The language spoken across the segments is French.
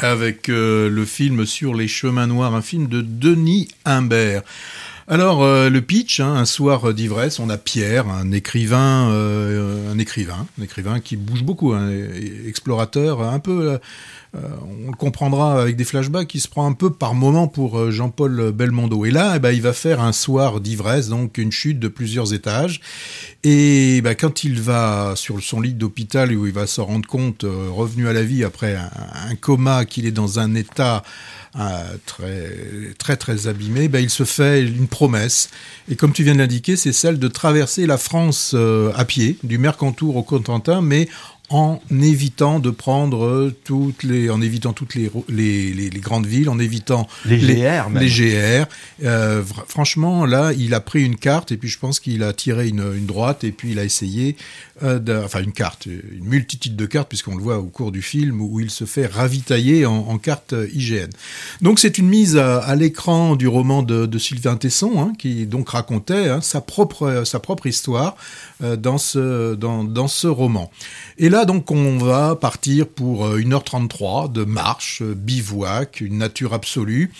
avec euh, le film sur les chemins noirs, un film de Denis Imbert. Alors euh, le pitch, hein, un soir d'ivresse, on a Pierre, un écrivain, euh, un écrivain, un écrivain qui bouge beaucoup, un explorateur, un peu euh, on le comprendra avec des flashbacks, il se prend un peu par moment pour Jean-Paul Belmondo. Et là, eh ben, il va faire un soir d'ivresse, donc une chute de plusieurs étages. Et ben, quand il va sur son lit d'hôpital où il va se rendre compte, revenu à la vie après un, coma, qu'il est dans un état très très très abîmé, ben, il se fait une Et comme tu viens de l'indiquer, c'est celle de traverser la France à pied, du Mercantour au Cotentin, mais en évitant de prendre toutes les, en évitant toutes les, les, les, grandes villes, en évitant les GR, les, GR. Euh, franchement, là, il a pris une carte et puis je pense qu'il a tiré une, une, droite et puis il a essayé, euh, de, enfin une carte, une multitude de cartes puisqu'on le voit au cours du film où il se fait ravitailler en, en carte IGN. Donc c'est une mise à, à l'écran du roman de, de Sylvain Tesson hein, qui donc racontait hein, sa propre sa propre histoire euh, dans ce dans, dans ce roman. Et là, donc, on va partir pour 1h33 euh, de marche, euh, bivouac, une nature absolue,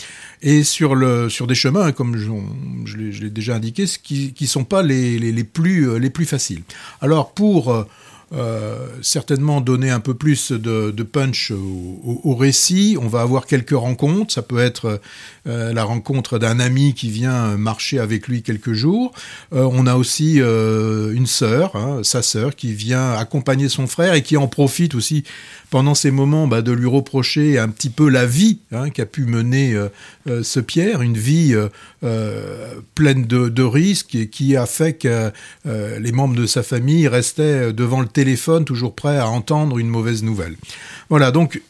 et sur, le, sur des chemins, comme je, je l'ai déjà indiqué, qui ne sont pas les, les, les, plus, euh, les plus faciles. Alors, pour euh, certainement donner un peu plus de, punch au, récit. On va avoir quelques rencontres. Ça peut être euh, la rencontre d'un ami qui vient marcher avec lui quelques jours. Euh, on a aussi une sœur, hein, sa sœur, qui vient accompagner son frère et qui en profite aussi pendant ces moments bah, de lui reprocher un petit peu la vie hein, qu'a pu mener ce Pierre, une vie pleine de, de, risques et qui a fait que les membres de sa famille restaient devant le téléphone toujours prêts à entendre une mauvaise nouvelle. Voilà, donc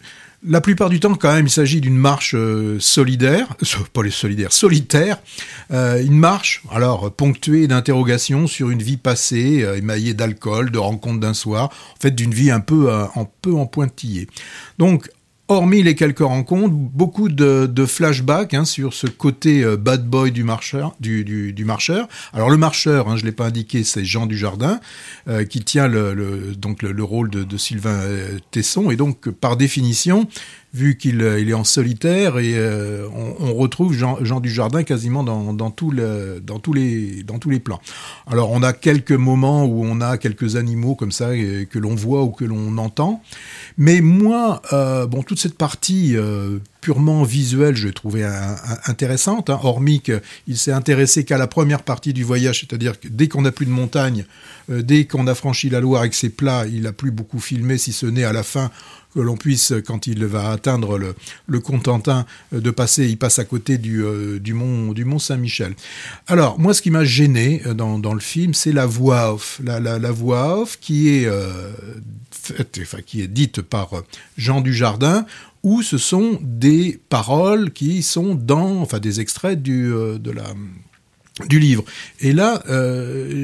la plupart du temps, quand même, il s'agit d'une marche euh, solidaire, pas les solidaires, solitaire, euh, une marche, alors ponctuée d'interrogations sur une vie passée, euh, émaillée d'alcool, de rencontres d'un soir, en fait, d'une vie un peu, un peu en pointillé. Donc, hormis les quelques rencontres, beaucoup de, flashbacks hein, sur ce côté euh, bad boy du marcheur. Du, marcheur. Alors le marcheur, hein, je l'ai pas indiqué, c'est Jean Dujardin euh, qui tient le, donc le, le, rôle de, de Sylvain euh, Tesson et donc par définition, vu qu'il euh, est en solitaire et euh, on, retrouve Jean, Jean Dujardin quasiment dans, tous les, plans. Alors on a quelques moments où on a quelques animaux comme ça euh, que l'on voit ou que l'on entend, mais moi, bon, toute cette partie purement visuelle, je l'ai trouvée intéressante, hein, hormis qu'il s'est intéressé qu'à la première partie du voyage, c'est-à-dire que dès qu'on n'a plus de montagne, dès qu'on a franchi la Loire avec ses plats, il a plus beaucoup filmé, si ce n'est à la fin que l'on puisse, quand il va atteindre le, le Contentin, euh, de passer, il passe à côté du, euh, du mont, du mont Saint-Michel. Alors, moi, ce qui m'a gêné euh, dans, dans, le film, c'est la voix off. La, la, voix off qui est, enfin, qui est dite par Jean Dujardin, où ce sont des paroles qui sont dans, enfin, des extraits du, de la, du livre. Et là,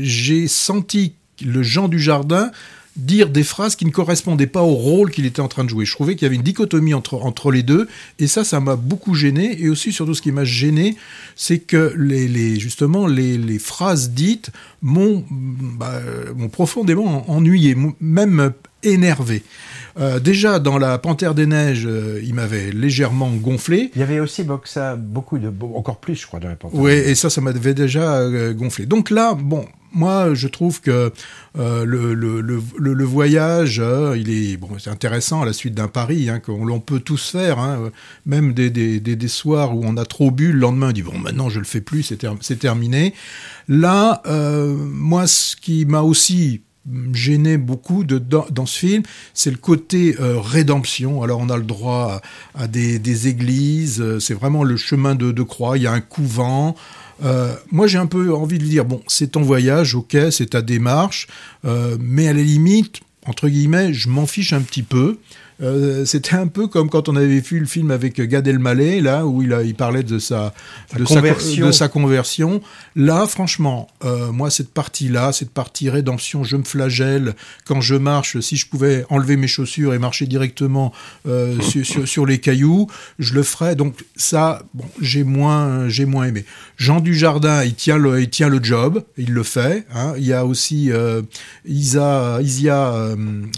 j'ai senti le Jean Dujardin dire des phrases qui ne correspondaient pas au rôle qu'il était en train de jouer. Je trouvais qu'il y avait une dichotomie entre, les deux, et ça, ça m'a beaucoup gêné. Et aussi, surtout, ce qui m'a gêné, c'est que les, justement, les, les phrases dites m'ont bah, profondément ennuyé, même énervé. Euh, déjà dans la Panthère des Neiges, euh, il m'avait légèrement gonflé. Il y avait aussi ça, beaucoup de, encore plus, je crois, dans la Panthère. Oui, et ça, ça m'avait déjà euh, gonflé. Donc là, bon, moi, je trouve que le, le, le, le, voyage, il est bon, c'est intéressant à la suite d'un pari hein, qu'on l'on peut tous faire, hein, même des, des, des, des, soirs où on a trop bu, le lendemain, on dit bon, maintenant je le fais plus, c'est ter terminé. Là, moi, ce qui m'a aussi gêné beaucoup de, dans, ce film, c'est le côté euh, rédemption. Alors on a le droit à, des, églises, euh, c'est vraiment le chemin de, croix, il y a un couvent. Euh, moi j'ai un peu envie de dire, bon, c'est ton voyage, ok, c'est ta démarche, mais à la limite, entre guillemets, je m'en fiche un petit peu. Euh, c'était un peu comme quand on avait vu le film avec Gad Elmaleh, là où il, a, il parlait de sa, de sa, de, sa, conversion. Là, franchement, euh, moi, cette partie-là, cette partie rédemption, je me flagelle quand je marche. Si je pouvais enlever mes chaussures et marcher directement euh, sur, sur, sur, les cailloux, je le ferais. Donc ça, bon, j'ai moins, j'ai moins aimé. Jean Dujardin, il tient le, il tient le job, il le fait. Hein. Il y a aussi Isa, Isia,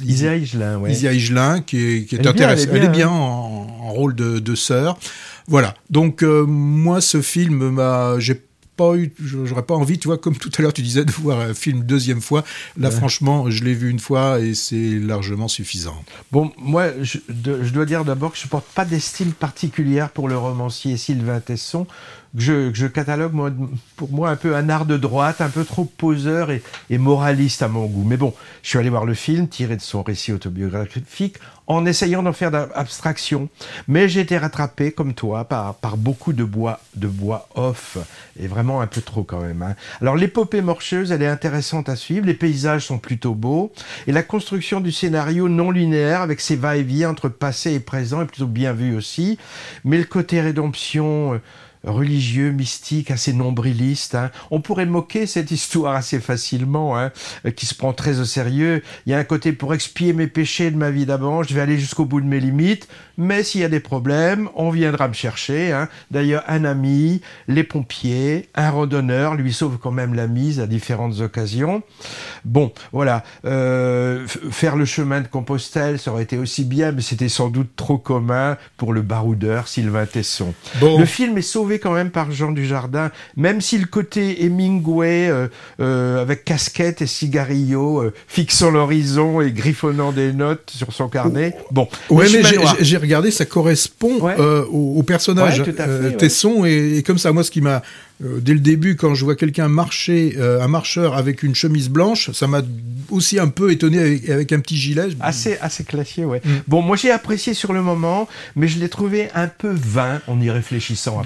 Isia Higelin, ouais. Isia Higelin qui est est, qui est Elle est intéressante. elle est Elle est bien, en, en rôle de, de sœur. Voilà. Donc euh, moi, ce film m'a, j'ai pas eu, j'aurais pas envie, tu vois, comme tout à l'heure tu disais, de voir un film deuxième fois. Là, franchement, je l'ai vu une fois et c'est largement suffisant. Bon, moi, je, de- je dois dire d'abord que je porte pas d'estime particulière pour le romancier Sylvain Tesson, je, que je catalogue moi, pour moi un peu un art de droite, un peu trop poseur et, moraliste à mon goût. Mais bon, je suis allé voir le film tiré de son récit autobiographique en essayant d'en faire abstraction. Mais j'ai été rattrapé, comme toi, par, par beaucoup de bois, de bois off, et vraiment un peu trop quand même. hein. Alors l'épopée morcheuse, elle est intéressante à suivre, les paysages sont plutôt beaux, et la construction du scénario non linéaire, avec ses va-et-vient entre passé et présent, est plutôt bien vue aussi. Mais le côté rédemption... euh, religieux, mystique, assez nombriliste. hein. On pourrait moquer cette histoire assez facilement, hein, qui se prend très au sérieux. Il y a un côté pour expier mes péchés de ma vie d'avant, je vais aller jusqu'au bout de mes limites, mais s'il y a des problèmes, on viendra me chercher. hein. D'ailleurs, un ami, les pompiers, un randonneur lui sauve quand même la mise à différentes occasions. Bon, voilà. Euh, faire le chemin de Compostelle, ça aurait été aussi bien, mais c'était sans doute trop commun pour le baroudeur Sylvain Tesson. Bon. Le film est sauvé quand même par Jean Dujardin, même si le côté Hemingway, euh, euh, avec casquette et cigarillo, euh, fixant l'horizon et griffonnant des notes sur son carnet. Bon, Ouais, mais j'ai- regardé, ça correspond Ouais. au, au personnage Ouais, fait. Tesson et, et comme ça, moi, ce qui m'a euh, dès le début, quand je vois quelqu'un marcher, euh, un marcheur avec une chemise blanche, ça m'a aussi un peu étonné avec, avec un petit gilet. Assez, assez classique, ouais. Mm. Bon, moi j'ai apprécié sur le moment, mais je l'ai trouvé un peu vain en y réfléchissant après.